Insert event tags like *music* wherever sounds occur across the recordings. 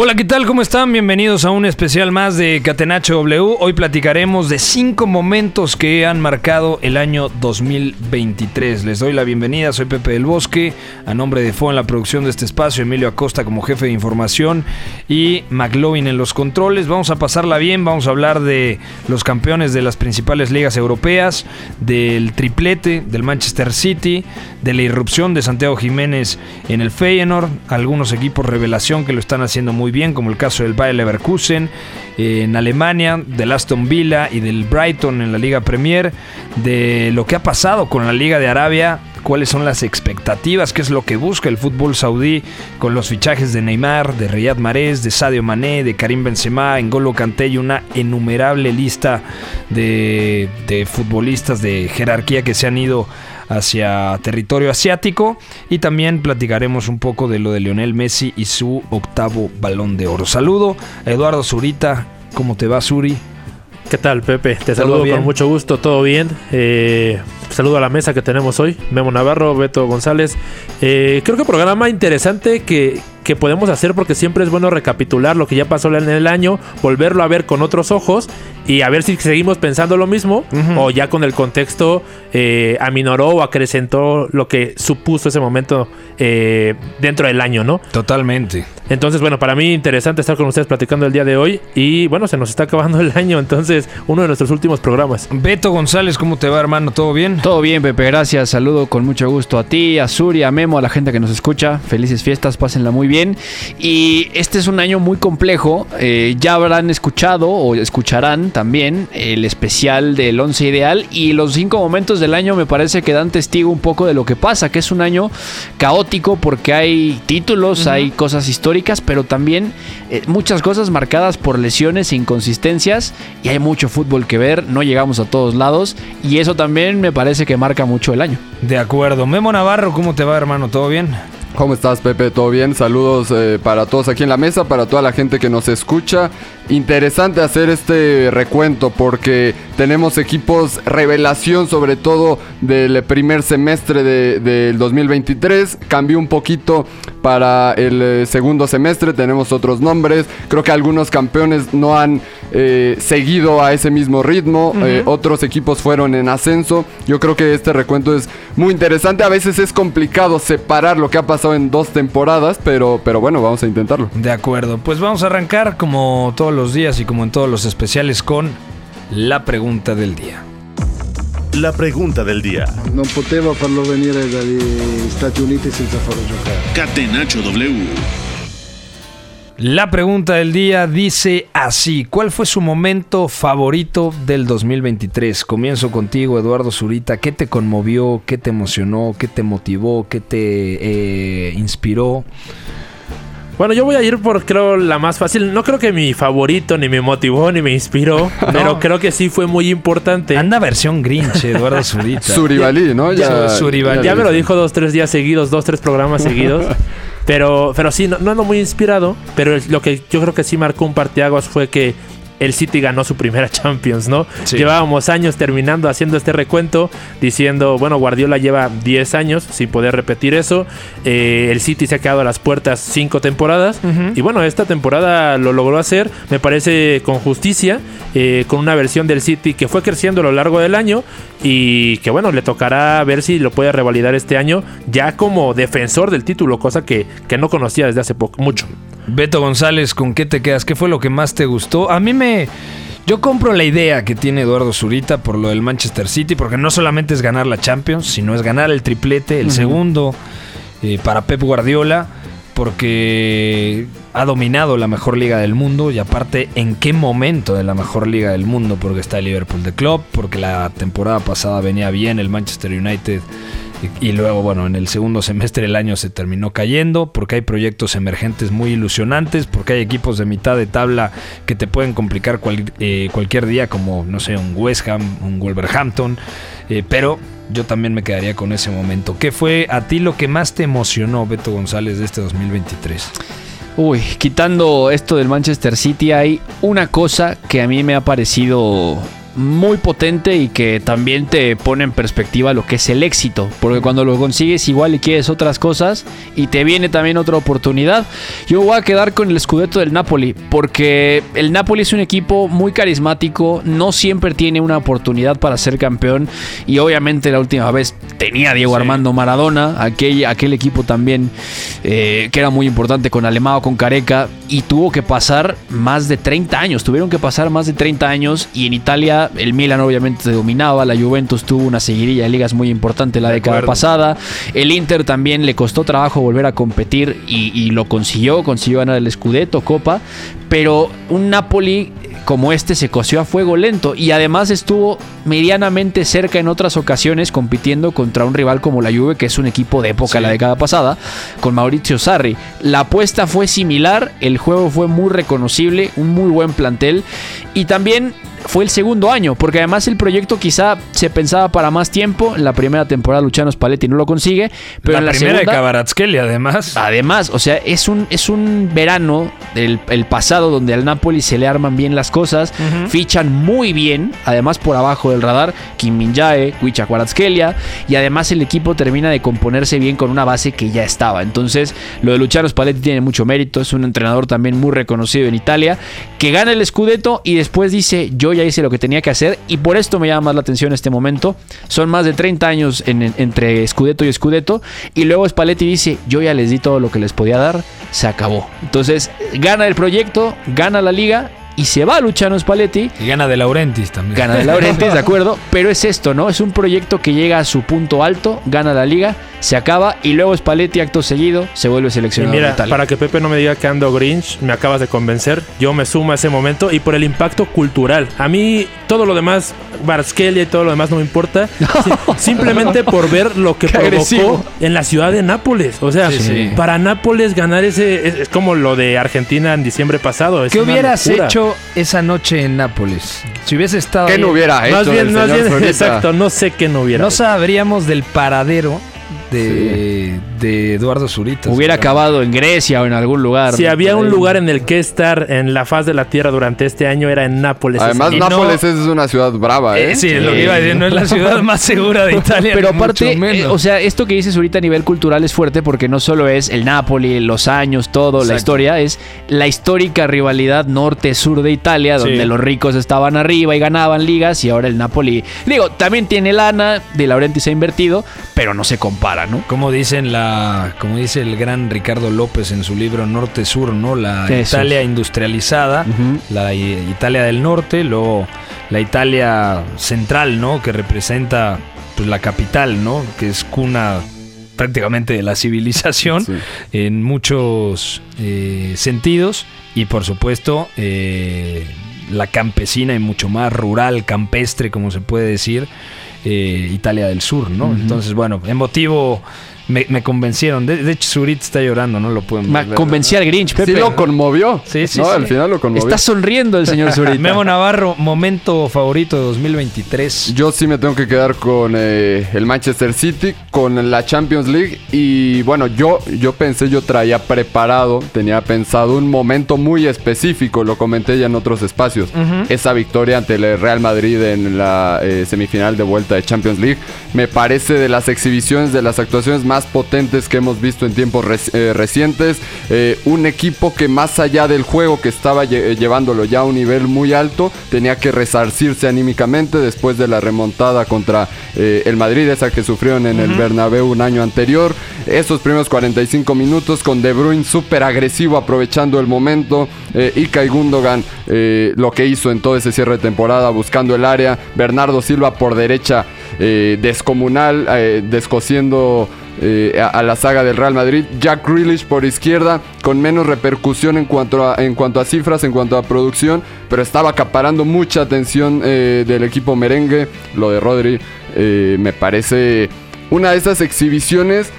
Hola, ¿qué tal? ¿Cómo están? Bienvenidos a un especial más de Catenacho W. Hoy platicaremos de cinco momentos que han marcado el año 2023. Les doy la bienvenida, soy Pepe del Bosque, a nombre de FO en la producción de este espacio, Emilio Acosta como jefe de información y McLovin en los controles. Vamos a pasarla bien, vamos a hablar de los campeones de las principales ligas europeas, del triplete del Manchester City, de la irrupción de Santiago Jiménez en el Feyenoord, algunos equipos revelación que lo están haciendo muy bien, como el caso del Bayer Leverkusen eh, en Alemania, del Aston Villa y del Brighton en la Liga Premier, de lo que ha pasado con la Liga de Arabia, cuáles son las expectativas, qué es lo que busca el fútbol saudí con los fichajes de Neymar, de Riyad Mahrez, de Sadio Mané, de Karim Benzema, N'Golo Kanté y una innumerable lista de, de futbolistas de jerarquía que se han ido hacia territorio asiático y también platicaremos un poco de lo de Lionel Messi y su octavo balón de oro. Saludo a Eduardo Zurita, ¿cómo te va Suri? ¿Qué tal, Pepe? Te ¿Todo saludo bien? con mucho gusto, todo bien. Eh, saludo a la mesa que tenemos hoy, Memo Navarro, Beto González. Eh, creo que programa interesante que, que podemos hacer porque siempre es bueno recapitular lo que ya pasó en el año, volverlo a ver con otros ojos y a ver si seguimos pensando lo mismo o ya con el contexto eh, aminoró o acrecentó lo que supuso ese momento eh, dentro del año, ¿no? Totalmente. Entonces, bueno, para mí interesante estar con ustedes platicando el día de hoy. Y bueno, se nos está acabando el año, entonces uno de nuestros últimos programas. Beto González, ¿cómo te va hermano? ¿Todo bien? Todo bien, Pepe, gracias. Saludo con mucho gusto a ti, a Suri, a Memo, a la gente que nos escucha. Felices fiestas, pásenla muy bien. Y este es un año muy complejo. Eh, ya habrán escuchado o escucharán también el especial del 11 ideal. Y los cinco momentos del año me parece que dan testigo un poco de lo que pasa, que es un año caótico porque hay títulos, hay cosas históricas, pero también eh, muchas cosas marcadas por lesiones e inconsistencias. Y hay mucho fútbol que ver, no llegamos a todos lados. Y eso también me parece que marca mucho el año. De acuerdo. Memo Navarro, ¿cómo te va hermano? ¿Todo bien? ¿Cómo estás, Pepe? ¿Todo bien? Saludos eh, para todos aquí en la mesa, para toda la gente que nos escucha. Interesante hacer este recuento porque tenemos equipos revelación, sobre todo del primer semestre de- del 2023. Cambió un poquito para el eh, segundo semestre, tenemos otros nombres. Creo que algunos campeones no han eh, seguido a ese mismo ritmo, eh, otros equipos fueron en ascenso. Yo creo que este recuento es muy interesante. A veces es complicado separar lo que ha pasado en dos temporadas, pero, pero bueno, vamos a intentarlo. De acuerdo. Pues vamos a arrancar como todos los días y como en todos los especiales con la pregunta del día. La pregunta del día. Non poteva farlo venire dagli Stati Uniti senza farlo giocare. Catenacho W. La pregunta del día dice así, ¿cuál fue su momento favorito del 2023? Comienzo contigo, Eduardo Zurita. ¿Qué te conmovió? ¿Qué te emocionó? ¿Qué te motivó? ¿Qué te eh, inspiró? Bueno, yo voy a ir por, creo, la más fácil. No creo que mi favorito, ni me motivó, ni me inspiró. *laughs* Pero creo que sí fue muy importante. Anda versión Grinch, Eduardo *laughs* Zurita. Suribalí, ¿no? Ya, Suribalí. Ya me lo dijo dos, tres días seguidos, dos, tres programas seguidos. *laughs* Pero, pero sí, no, no ando muy inspirado. Pero lo que yo creo que sí marcó un parteaguas fue que el City ganó su primera *laughs* Champions, ¿no? Sí. Llevábamos años terminando haciendo este recuento, diciendo, bueno, Guardiola lleva 10 años sin poder repetir eso. Eh, el City se ha quedado a las puertas cinco temporadas. Y bueno, esta temporada lo logró hacer, me parece con justicia, eh, con una versión del City que fue creciendo a lo largo del año y que bueno, le tocará ver si lo puede revalidar este año ya como defensor del título, cosa que, que no conocía desde hace poco, mucho. Beto González, ¿con qué te quedas? ¿Qué fue lo que más te gustó? A mí me... Yo compro la idea que tiene Eduardo Zurita por lo del Manchester City, porque no solamente es ganar la Champions, sino es ganar el triplete, el segundo eh, para Pep Guardiola. porque ha dominado la mejor liga del mundo y aparte en qué momento de la mejor liga del mundo, porque está el Liverpool de Club, porque la temporada pasada venía bien el Manchester United y, luego, bueno, en el segundo semestre del año se terminó cayendo, porque hay proyectos emergentes muy ilusionantes, porque hay equipos de mitad de tabla que te pueden complicar eh, cualquier día, como, no sé, un West Ham, un Wolverhampton, eh, pero yo también me quedaría con ese momento. ¿Qué fue a ti lo que más te emocionó, Beto González, de este 2023? Uy, quitando esto del Manchester City, hay una cosa que a mí me ha parecido muy potente y que también te pone en perspectiva lo que es el éxito. Porque cuando lo consigues igual y quieres otras cosas y te viene también otra oportunidad. Yo voy a quedar con el Scudetto del Napoli porque el Napoli es un equipo muy carismático, no siempre tiene una oportunidad para ser campeón y obviamente la última vez tenía Diego Armando Maradona, aquel, aquel equipo también eh, que era muy importante con Alemao, con Careca y tuvo que pasar más de 30 años, tuvieron que pasar más de 30 años y en Italia el Milan obviamente se dominaba, la Juventus tuvo una seguidilla de ligas muy importante la De década acuerdo. pasada, el Inter también le costó trabajo volver a competir y, y lo consiguió, consiguió ganar el Scudetto, Copa, pero un Napoli como este se coció a fuego lento y además estuvo medianamente cerca en otras ocasiones compitiendo contra un rival como la Juve que es un equipo de época Sí. la década pasada con Maurizio Sarri. La apuesta fue similar, el juego fue muy reconocible, un muy buen plantel y también fue el segundo año, porque además el proyecto quizá se pensaba para más tiempo. En la primera temporada Luciano Spalletti no lo consigue, pero la en la primera segunda de Kvaratskhelia, además. Además, o sea, es un, es un verano del el pasado donde al Napoli se le arman bien las cosas, fichan muy bien, además por abajo del radar, Kim Min-jae, Kvaratskhelia, y además el equipo termina de componerse bien con una base que ya estaba. Entonces, lo de Luciano Spalletti tiene mucho mérito, es un entrenador también muy reconocido en Italia, que gana el Scudetto y después dice, yo ya hice lo que tenía que hacer, y por esto me llama más la atención este momento. Son más de 30 años en- en- entre Scudetto y Scudetto, y luego Spalletti dice, yo ya les di todo lo que les podía dar, se acabó. Entonces, gana el proyecto, gana la liga y se va Luciano Spalletti. Y gana de Laurentis también. Gana de Laurentiis, de *laughs* acuerdo, pero es esto, ¿no? Es un proyecto que llega a su punto alto, gana la liga, se acaba y luego Spalletti acto seguido se vuelve Y seleccionado de mira, para que Pepe no me diga que ando Grinch, me acabas de convencer. Yo me sumo a ese momento y por el impacto cultural. A mí todo lo demás, Barskelia y todo lo demás no me importa. Si- *laughs* simplemente por ver lo que Qué provocó agresivo. en la ciudad de Nápoles. O sea, Sí, sí. para Nápoles ganar ese es, es como lo de Argentina en diciembre pasado. Es ¿Qué hubieras locura. hecho esa noche en Nápoles? Si hubiese estado ¿Qué ahí, no hubiera hecho Más bien, el más señor bien, exacto, no sé qué no hubiera. no hecho. sabríamos del paradero de, de Eduardo Zurita. Hubiera acabado en Grecia o en algún lugar. Si había un lugar en el que estar en la faz de la tierra durante este año era en Nápoles. Además, Ese- Nápoles es una ciudad brava, ¿eh? Eh, sí, es lo que iba a decir, no es la ciudad más segura de *laughs* Italia. Pero aparte, eh, o sea, esto que dices ahorita a nivel cultural es fuerte porque no solo es el Napoli, los años, todo, la historia, es la histórica rivalidad norte-sur de Italia, donde Sí. los ricos estaban arriba y ganaban ligas y ahora el Napoli, digo, también tiene lana, de Laurenti se ha invertido, pero no se compara, ¿no? como dicen la, como dice el gran Ricardo López en su libro Norte Sur, ¿no? La Eso Italia industrializada, la Italia del norte, luego la Italia central, ¿no? Que representa pues, la capital, ¿no? Que es cuna prácticamente de la civilización Sí. en muchos eh, sentidos y por supuesto eh, la campesina y mucho más rural, campestre, como se puede decir, eh, Italia del Sur, ¿no? Entonces, bueno, emotivo, me, me convencieron. De, de hecho, Zurit está llorando, no lo pueden ver. Convencí al Grinch, Pepe. Sí lo conmovió. Sí, sí, No, sí. al final lo conmovió. Está sonriendo el señor *laughs* Zurita. Memo Navarro, momento favorito de 2023. Yo sí me tengo que quedar con eh, el Manchester City, con la Champions League. Y bueno, yo, yo pensé, yo traía preparado, tenía pensado un momento muy específico, lo comenté ya en otros espacios. Esa victoria ante el Real Madrid en la eh, semifinal de vuelta de Champions League. Me parece de las exhibiciones, de las actuaciones más potentes que hemos visto en tiempos reci- eh, recientes. Eh, un equipo que más allá del juego que estaba lle- eh, llevándolo ya a un nivel muy alto, tenía que resarcirse anímicamente después de la remontada contra eh, el Madrid, esa que sufrieron en el Bernabéu un año anterior. Esos primeros 45 minutos con De Bruyne súper agresivo aprovechando el momento. Eh, Ilkay Gundogan lo que hizo en todo ese cierre de temporada buscando el área. Bernardo Silva por derecha descomunal, descosiendo eh, a, a la saga del Real Madrid. Jack Grealish por izquierda, con menos repercusión en cuanto a, en cuanto a cifras, en cuanto a producción, pero estaba acaparando mucha atención eh, del equipo merengue. Lo de Rodri eh, me parece una de esas exhibiciones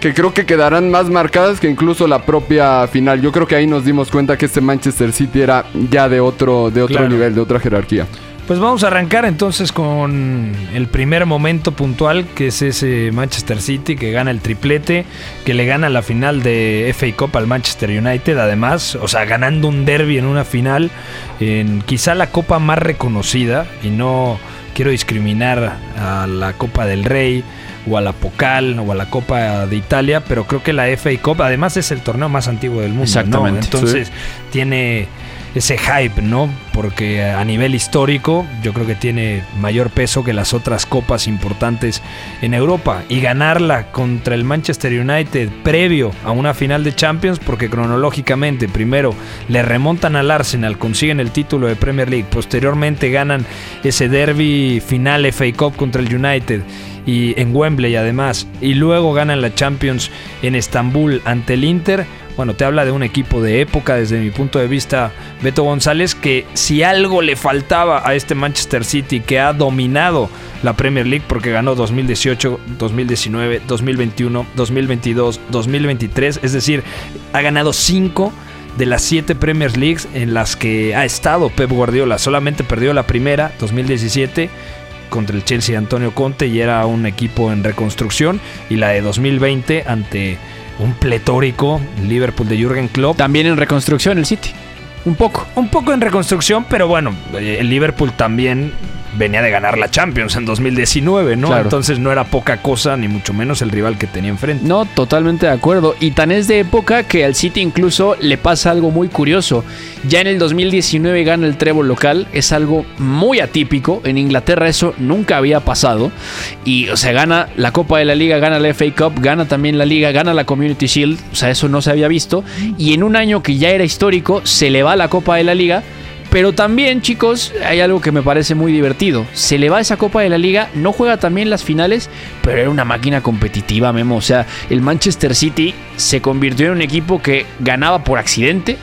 que creo que quedarán más marcadas que incluso la propia final. Yo creo que ahí nos dimos cuenta que este Manchester City era ya de otro, de otro Claro. nivel, de otra jerarquía. Pues vamos a arrancar entonces con el primer momento puntual, que es ese Manchester City que gana el triplete, que le gana la final de FA Cup al Manchester United, además, o sea, ganando un derby en una final, en quizá la copa más reconocida, y no quiero discriminar a la Copa del Rey o a la Pocal o a la Copa de Italia, pero creo que la FA Cup además es el torneo más antiguo del mundo, ¿no? Exactamente, Entonces tiene ese hype, ¿no? Porque a nivel histórico yo creo que tiene mayor peso que las otras copas importantes en Europa. Y ganarla contra el Manchester United previo a una final de Champions, porque cronológicamente primero le remontan al Arsenal, consiguen el título de Premier League, posteriormente ganan ese derby final FA Cup contra el United y en Wembley además, y luego ganan la Champions en Estambul ante el Inter. Bueno, te habla de un equipo de época desde mi punto de vista, Beto González, que si algo le faltaba a este Manchester City que ha dominado la Premier League porque ganó 2018, 2019, 2021, 2022, 2023, es decir, ha ganado 5 de las 7 Premier Leagues en las que ha estado Pep Guardiola. Solamente perdió la primera, 2017 contra el Chelsea Antonio Conte y era un equipo en reconstrucción y la de 2020 ante un pletórico Liverpool de Jürgen Klopp. También en reconstrucción el City. Un poco. Un poco en reconstrucción, pero bueno, eh, el Liverpool también venía de ganar la Champions en 2019, ¿no? Claro. Entonces no era poca cosa, ni mucho menos el rival que tenía enfrente. No, totalmente de acuerdo. Y tan es de época que al City incluso le pasa algo muy curioso. Ya en el 2019 gana el trébol local. Es algo muy atípico. En Inglaterra eso nunca había pasado. Y, o sea, gana la Copa de la Liga, gana la FA Cup, gana también la Liga, gana la Community Shield. O sea, eso no se había visto. Y en un año que ya era histórico, se le va la Copa de la Liga. Pero también, chicos, hay algo que me parece muy divertido. Se le va esa Copa de la Liga, no juega también las finales, pero era una máquina competitiva, Memo. O sea, el Manchester City se convirtió en un equipo que ganaba por accidente,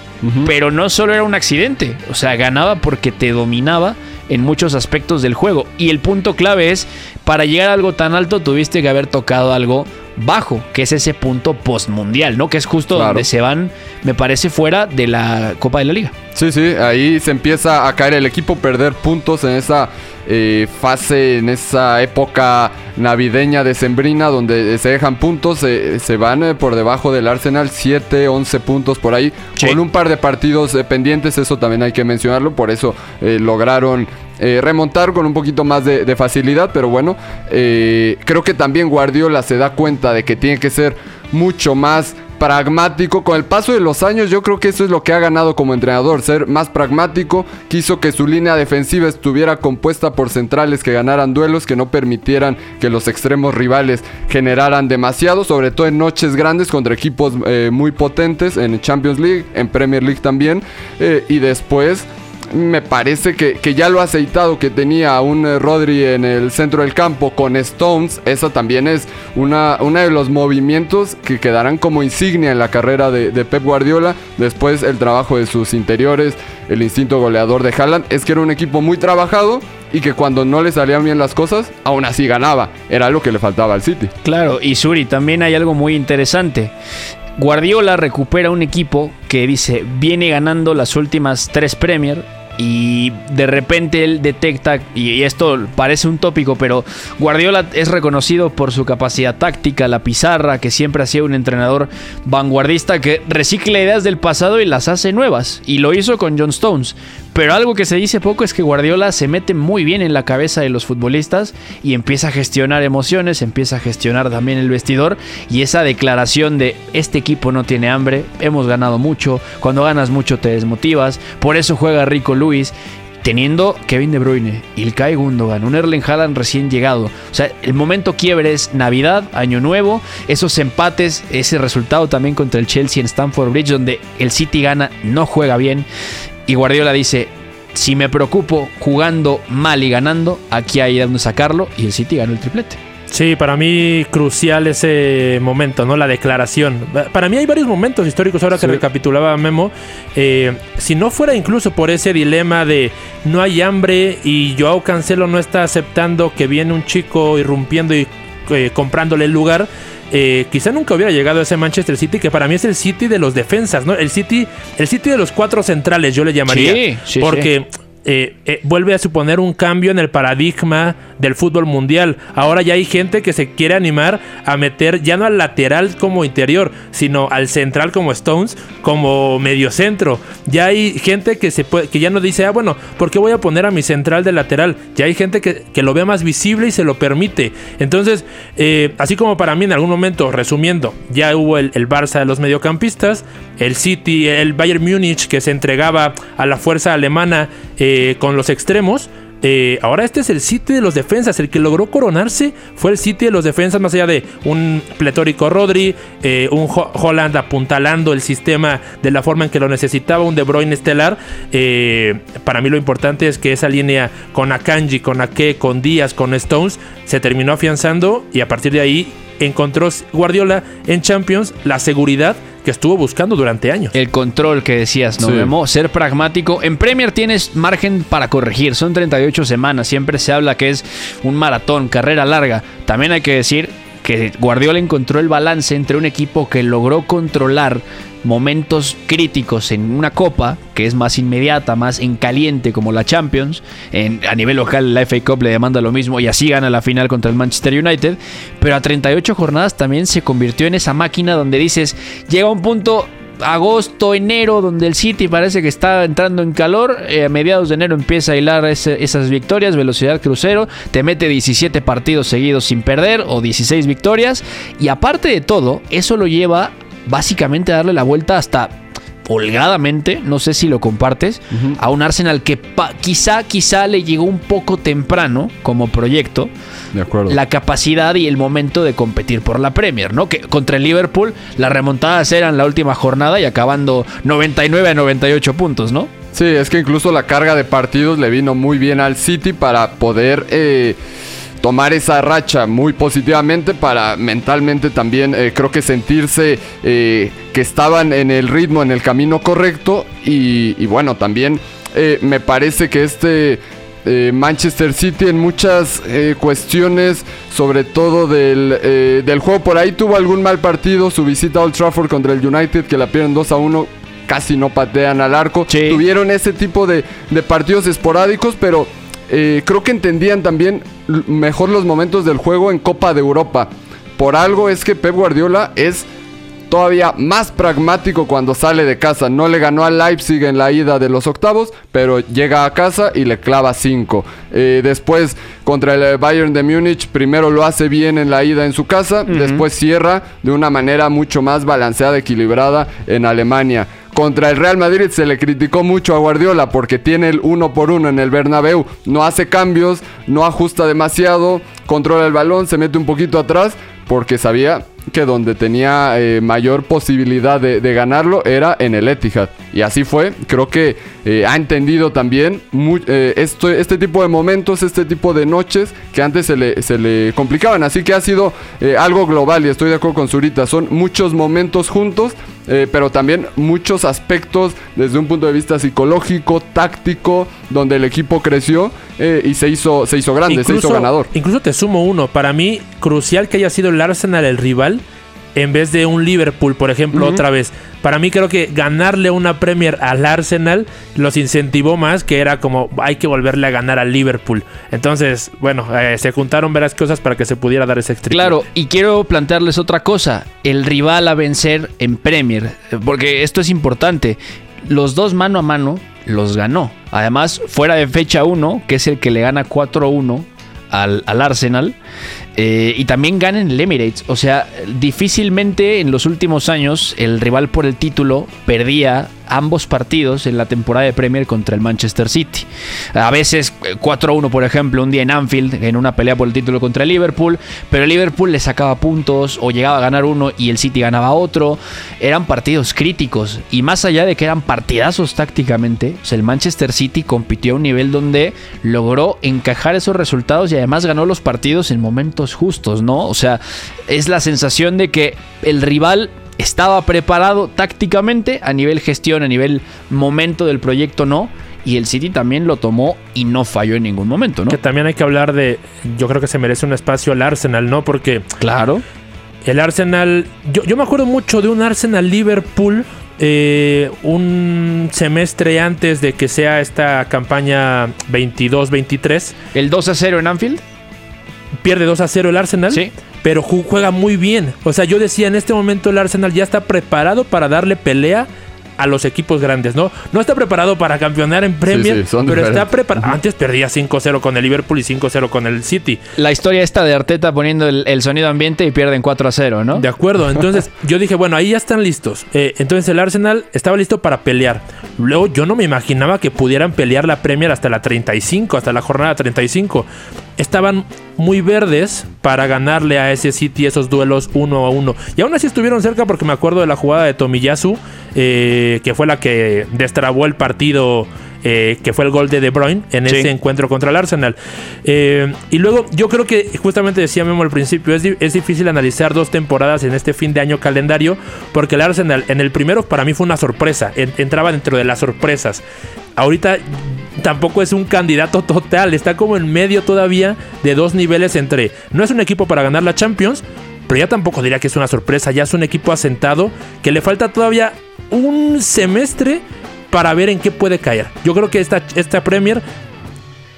pero no solo era un accidente. O sea, ganaba porque te dominaba en muchos aspectos del juego. Y el punto clave es, para llegar a algo tan alto tuviste que haber tocado algo bajo, que es ese punto postmundial, ¿no? Que es justo Claro. donde se van, me parece, fuera de la Copa de la Liga. Sí, sí, ahí se empieza a caer el equipo, perder puntos en esa eh, fase, en esa época navideña decembrina donde se dejan puntos, se- se van eh, por debajo del Arsenal, 7, 11 puntos por ahí, Sí. con un par de partidos eh, pendientes, eso también hay que mencionarlo, por eso eh, lograron eh, remontar con un poquito más de, de facilidad, pero bueno, eh, creo que también Guardiola se da cuenta de que tiene que ser mucho más pragmático. Con el paso de los años, yo creo que eso es lo que ha ganado como entrenador, ser más pragmático. Quiso que su línea defensiva estuviera compuesta por centrales que ganaran duelos, que no permitieran que los extremos rivales generaran demasiado, sobre todo en noches grandes contra equipos eh, muy potentes, en Champions League, en Premier League también. Eh, y después me parece que, que ya lo aceitado que tenía un eh, Rodri en el centro del campo con Stones, esa también es una, una de los movimientos que quedarán como insignia en la carrera de, de Pep Guardiola. Después el trabajo de sus interiores, el instinto goleador de Haaland, es que era un equipo muy trabajado y que cuando no le salían bien las cosas, aún así ganaba. Era lo que le faltaba al City. Claro, y Suri, también hay algo muy interesante. Guardiola recupera un equipo que dice viene ganando las últimas tres Premier y de repente él detecta, y esto parece un tópico, pero Guardiola es reconocido por su capacidad táctica, la pizarra, que siempre ha sido un entrenador vanguardista que recicla ideas del pasado y las hace nuevas. Y lo hizo con John Stones. Pero algo que se dice poco es que Guardiola se mete muy bien en la cabeza de los futbolistas y empieza a gestionar emociones, empieza a gestionar también el vestidor y esa declaración de este equipo no tiene hambre, hemos ganado mucho, cuando ganas mucho te desmotivas, por eso juega Rico Luis. Teniendo Kevin De Bruyne, Ilkay Gundogan, un Erling Haaland recién llegado. O sea, el momento quiebre es Navidad, Año Nuevo, esos empates, ese resultado también contra el Chelsea en Stamford Bridge, donde el City gana, no juega bien. Y Guardiola dice, si me preocupo jugando mal y ganando, aquí hay donde sacarlo. Y el City ganó el triplete. Sí, para mí crucial ese momento, ¿no? La declaración. Para mí hay varios momentos históricos ahora que recapitulaba Memo. Eh, si no fuera incluso por ese dilema de no hay hambre y Joao Cancelo no está aceptando que viene un chico irrumpiendo y eh, comprándole el lugar. Eh, quizá nunca hubiera llegado a ese Manchester City que para mí es el City de los defensas, ¿no? El City, el City de los cuatro centrales, yo le llamaría. Sí, sí, porque eh, eh, vuelve a suponer un cambio en el paradigma del fútbol mundial. Ahora ya hay gente que se quiere animar a meter ya no al lateral como interior, sino al central como Stones, como mediocentro. Ya hay gente que, se puede, que ya no dice, ah, bueno, ¿por qué voy a poner a mi central de lateral? Ya hay gente que, que lo ve más visible y se lo permite. Entonces, eh, así como para mí en algún momento, resumiendo, ya hubo el, el Barça de los mediocampistas, el City, el Bayern Múnich que se entregaba a la fuerza alemana eh, con los extremos. Eh, ahora este es el City de los defensas. El que logró coronarse fue el City de los defensas, más allá de un pletórico Rodri, eh, un Ho- Holland apuntalando el sistema de la forma en que lo necesitaba, un De Bruyne estelar. Para mí lo importante es que esa línea con Akanji, con Ake, con Díaz, con Stones, se terminó afianzando y a partir de ahí encontró Guardiola en Champions la seguridad que estuvo buscando durante años. El control que decías, ¿no, Sí. Memo? Ser pragmático. En Premier tienes margen para corregir. Son 38 semanas. Siempre se habla que es un maratón, carrera larga. También hay que decir que Guardiola encontró el balance entre un equipo que logró controlar momentos críticos en una copa que es más inmediata, más en caliente como la Champions. A nivel local la FA Cup le demanda lo mismo y así gana la final contra el Manchester United. Pero a 38 jornadas también se convirtió en esa máquina donde dices, llega un punto agosto, enero, donde el City parece que está entrando en calor. eh, a mediados de enero empieza a hilar esas victorias, velocidad crucero. Te mete 17 partidos seguidos sin perder o 16 victorias. Y aparte de todo, eso lo lleva básicamente a darle la vuelta hasta holgadamente, no sé si lo compartes, a un Arsenal que quizá, quizá le llegó un poco temprano como proyecto De acuerdo. la capacidad y el momento de competir por la Premier, ¿no? Que contra el Liverpool las remontadas eran la última jornada y acabando 99 a 98 puntos, ¿no? Sí, es que incluso la carga de partidos le vino muy bien al City para poder eh, tomar esa racha muy positivamente, para mentalmente también eh, creo que sentirse eh, que estaban en el ritmo, en el camino correcto y, y bueno, también eh, me parece que este... Manchester City en muchas eh, cuestiones, sobre todo del, del juego. Por ahí tuvo algún mal partido, su visita a Old Trafford contra el United, que la pierden 2 a 1, casi no patean al arco. Sí. Tuvieron ese tipo de, de partidos esporádicos, pero eh, creo que entendían también mejor los momentos del juego en Copa de Europa. Por algo es que Pep Guardiola es todavía más pragmático cuando sale de casa. No le ganó al Leipzig en la ida de los octavos, pero llega a casa y le clava 5. después, contra el Bayern de Múnich, primero lo hace bien en la ida en su casa, después cierra de una manera mucho más balanceada, equilibrada en Alemania. Contra el Real Madrid se le criticó mucho a Guardiola porque tiene el uno por uno en el Bernabéu. No hace cambios, no ajusta demasiado, controla el balón, se mete un poquito atrás porque sabía que donde tenía eh, mayor posibilidad de, ganarlo era en el Etihad. Y así fue. Creo que eh, ha entendido también eh, este tipo de momentos, este tipo de noches que antes se le, se le complicaban. Así que ha sido algo global y estoy de acuerdo con Zurita. Son muchos momentos juntos, eh, pero también muchos aspectos desde un punto de vista psicológico, táctico, donde el equipo creció eh, y se hizo, se hizo grande, se hizo ganador. Incluso te sumo uno. Para mí, crucial que haya sido el Arsenal el rival en vez de un Liverpool, por ejemplo, otra vez. Para mí creo que ganarle una Premier al Arsenal los incentivó más, que era como hay que volverle a ganar al Liverpool. Entonces, bueno, eh, se juntaron varias cosas para que se pudiera dar ese extremo. Claro, y quiero plantearles otra cosa. El rival a vencer en Premier, porque esto es importante. Los dos mano a mano los ganó. Además, fuera de fecha 1, que es el que le gana 4-1 al, al Arsenal, eh, y también gana en el Emirates. O sea, difícilmente en los últimos años el rival por el título perdía ambos partidos en la temporada de Premier contra el Manchester City. A veces eh, 4-1, por ejemplo, un día en Anfield, en una pelea por el título contra el Liverpool, pero el Liverpool le sacaba puntos o llegaba a ganar uno y el City ganaba otro. Eran partidos críticos y más allá de que eran partidazos tácticamente, el Manchester City compitió a un nivel donde logró encajar esos resultados y además ganó los partidos en momentos justos, ¿no? O sea, es la sensación de que el rival estaba preparado tácticamente a nivel gestión, a nivel momento del proyecto, no. Y el City también lo tomó y no falló en ningún momento, ¿no? Que también hay que hablar de. Yo creo que se merece un espacio el Arsenal, ¿no? Porque Claro. el Arsenal. Yo, yo me acuerdo mucho de un Arsenal Liverpool. eh, un semestre antes de que sea esta campaña 22-23. El 2 a 0 en Anfield. Pierde 2 a 0 el Arsenal. Sí. Pero ju- juega muy bien. O sea, yo decía, en este momento el Arsenal ya está preparado para darle pelea a los equipos grandes, ¿no? No está preparado para campeonar en Premier, sí, pero está preparado. Antes perdía 5-0 con el Liverpool y 5-0 con el City. La historia esta de Arteta poniendo el, el sonido ambiente y pierden 4 a 0, ¿no? De acuerdo, entonces *laughs* yo dije, bueno, ahí ya están listos. Eh, entonces el Arsenal estaba listo para pelear. Luego yo no me imaginaba que pudieran pelear la Premier hasta la 35, hasta la jornada 35. Estaban muy verdes para ganarle a ese City esos duelos uno a uno. Y aún así estuvieron cerca porque me acuerdo de la jugada de Tomiyasu, eh, que fue la que destrabó el partido. eh, que fue el gol de De Bruyne en Sí. ese encuentro contra el Arsenal. Eh, y luego yo creo que justamente decía Memo al principio, es, di- es difícil analizar dos temporadas en este fin de año calendario porque el Arsenal en el primero para mí fue una sorpresa, en- entraba dentro de las sorpresas. Ahorita tampoco es un candidato total, está como en medio todavía de dos niveles entre, no es un equipo para ganar la Champions, pero ya tampoco diría que es una sorpresa, ya es un equipo asentado que le falta todavía un semestre para ver en qué puede caer. Yo creo que esta, esta Premier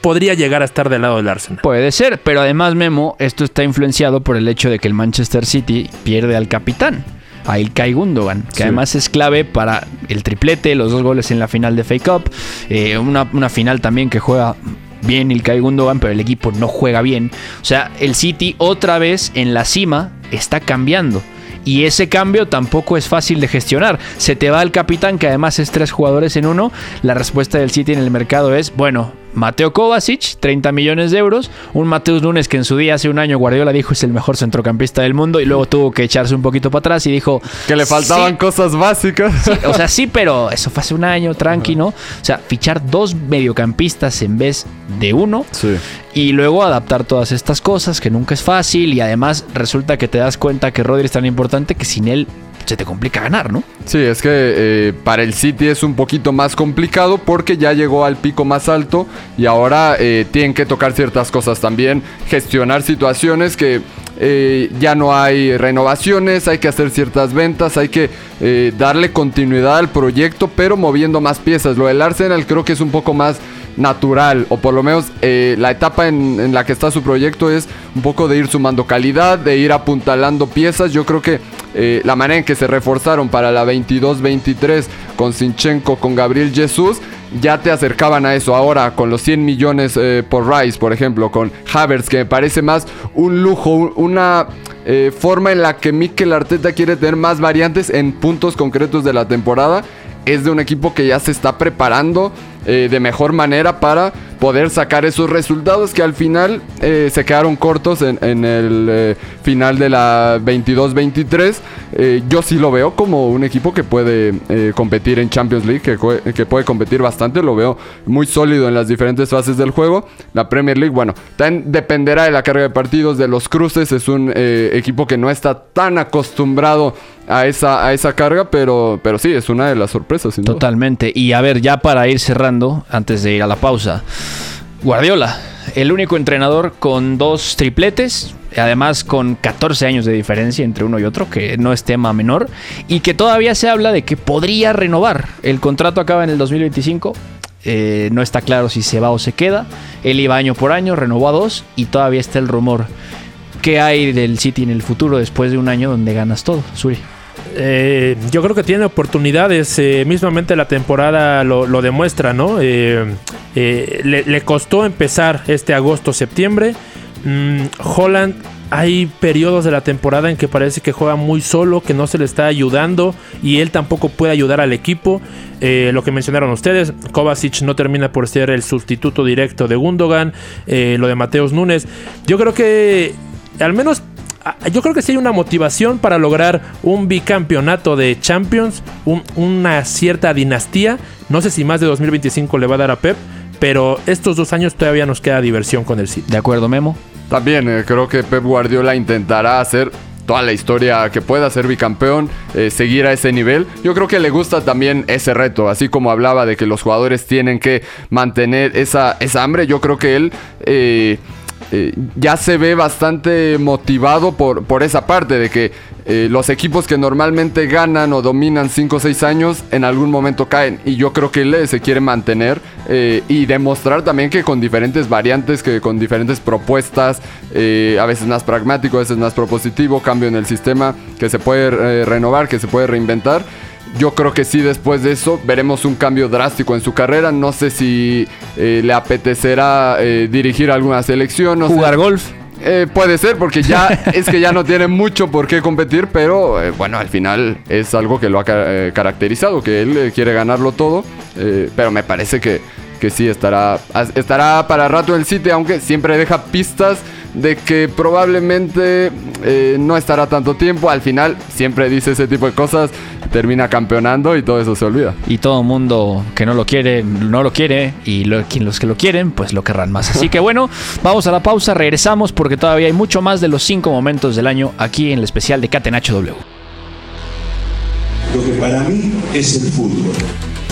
podría llegar a estar del lado del Arsenal. Puede ser, pero además, Memo, esto está influenciado por el hecho de que el Manchester City pierde al capitán, a Ilkay Gundogan, que Sí. además es clave para el triplete, los dos goles en la final de Fake Up, eh, una, una final también que juega bien Ilkay Gundogan, pero el equipo no juega bien. O sea, el City otra vez en la cima está cambiando. Y ese cambio tampoco es fácil de gestionar. Se te va el capitán, que además es tres jugadores en uno. La respuesta del City en el mercado es, bueno, Mateo Kovacic, 30 millones de euros. Un Mateus Nunes que en su día, hace un año, Guardiola dijo es el mejor centrocampista del mundo. Y luego tuvo que echarse un poquito para atrás y dijo... Que le faltaban "Sí, cosas básicas. o sea, sí, pero *laughs* eso fue hace un año, tranqui, ¿no? O sea, fichar dos mediocampistas en vez de uno Sí. y luego adaptar todas estas cosas, que nunca es fácil y además resulta que te das cuenta que Rodri es tan importante que sin él se te complica ganar, ¿no? Sí, es que eh, para el City es un poquito más complicado porque ya llegó al pico más alto y ahora eh, tienen que tocar ciertas cosas también, gestionar situaciones que eh, ya no hay renovaciones, hay que hacer ciertas ventas, hay que eh, darle continuidad al proyecto, pero moviendo más piezas. Lo del Arsenal creo que es un poco más natural, o por lo menos la etapa en la que está su proyecto es un poco de ir sumando calidad, de ir apuntalando piezas. Yo creo que eh, la manera en que se reforzaron para la 22-23 con Sinchenko, con Gabriel Jesús, ya te acercaban a eso. Ahora con los 100 millones eh, por Rice, por ejemplo, con Havertz, que me parece más un lujo, un- una eh, forma en la que Mikel Arteta quiere tener más variantes en puntos concretos de la temporada. Es de un equipo que ya se está preparando de mejor manera para poder sacar esos resultados que al final eh, se quedaron cortos en, en el eh, final de la 22-23. Eh, yo sí lo veo como un equipo que puede eh, competir en Champions League, que, que puede competir bastante. Lo veo muy sólido en las diferentes fases del juego. La Premier League, bueno, también dependerá de la carga de partidos, de los cruces. Es un equipo que no está tan acostumbrado a esa, a esa carga, pero, pero sí, es una de las sorpresas. Totalmente. Y a ver, ya para ir cerrando, antes de ir a la pausa, Guardiola, el único entrenador con dos tripletes, además con 14 años de diferencia entre uno y otro, que no es tema menor, y que todavía se habla de que podría renovar. El contrato acaba en el 2025. eh, no está claro si se va o se queda. Él iba año por año, renovó a dos y todavía está el rumor. ¿Qué hay del City en el futuro después de un año donde ganas todo, Suri? Eh, yo creo que tiene oportunidades. eh, mismamente la temporada lo, demuestra, ¿no? Eh, le, costó empezar este agosto-septiembre. Mm, Holland hay periodos de la temporada en que parece que juega muy solo, que no se le está ayudando y él tampoco puede ayudar al equipo. Lo que mencionaron ustedes, Kovacic no termina por ser el sustituto directo de Gundogan, lo de Mateus Núñez. Yo creo que al menos yo creo que sí hay una motivación para lograr un bicampeonato de Champions, un- una cierta dinastía. No sé si más de 2025 le va a dar a Pep, pero estos dos años todavía nos queda diversión con el City. ¿De acuerdo, Memo? También eh, creo que Pep Guardiola intentará hacer toda la historia que pueda, ser bicampeón, eh, seguir a ese nivel. Yo creo que le gusta también ese reto, así como hablaba de que los jugadores tienen que mantener esa, esa hambre, yo creo que él... eh, eh, ya se ve bastante motivado por, por esa parte de que eh, los equipos que normalmente ganan o dominan 5 o 6 años en algún momento caen y yo creo que él se quiere mantener eh, y demostrar también que con diferentes variantes, que con diferentes propuestas, a veces más pragmático, a veces más propositivo, cambio en el sistema, que se puede renovar, que se puede reinventar. Yo creo que sí, después de eso veremos un cambio drástico en su carrera. No sé si eh, le apetecerá eh, dirigir alguna selección. No sé. Jugar golf. Eh, puede ser, porque ya *laughs* es que ya no tiene mucho por qué competir, pero eh, bueno, al final es algo que lo ha ca- eh, caracterizado, que él quiere ganarlo todo, eh, pero me parece que, que sí estará, estará para rato en el City, aunque siempre deja pistas de que probablemente eh, no estará tanto tiempo, al final siempre dice ese tipo de cosas, termina campeonando y todo eso se olvida. Y todo mundo que no lo quiere, no lo quiere. Y lo- quien- los que lo quieren, pues lo querrán más. Así que bueno, vamos a la pausa, regresamos porque todavía hay mucho más de los cinco momentos del año aquí en el especial de Catenacho W. Lo que para mí es el fútbol.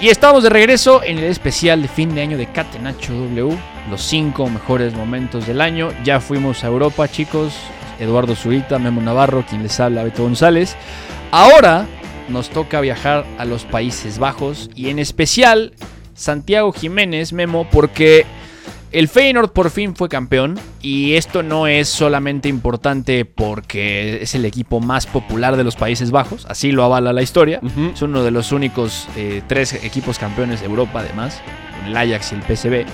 Y estamos de regreso en el especial de fin de año de Catenacho W. Los cinco mejores momentos del año. Ya fuimos a Europa, chicos. Eduardo Zurita, Memo Navarro, quien les habla, Beto González. Ahora nos toca viajar a los Países Bajos y en especial Santiago Jiménez, Memo, porque el Feyenoord por fin fue campeón y esto no es solamente importante porque es el equipo más popular de los Países Bajos, así lo avala la historia. Es uno de los únicos eh, tres equipos campeones de Europa además, el Ajax y el PSV,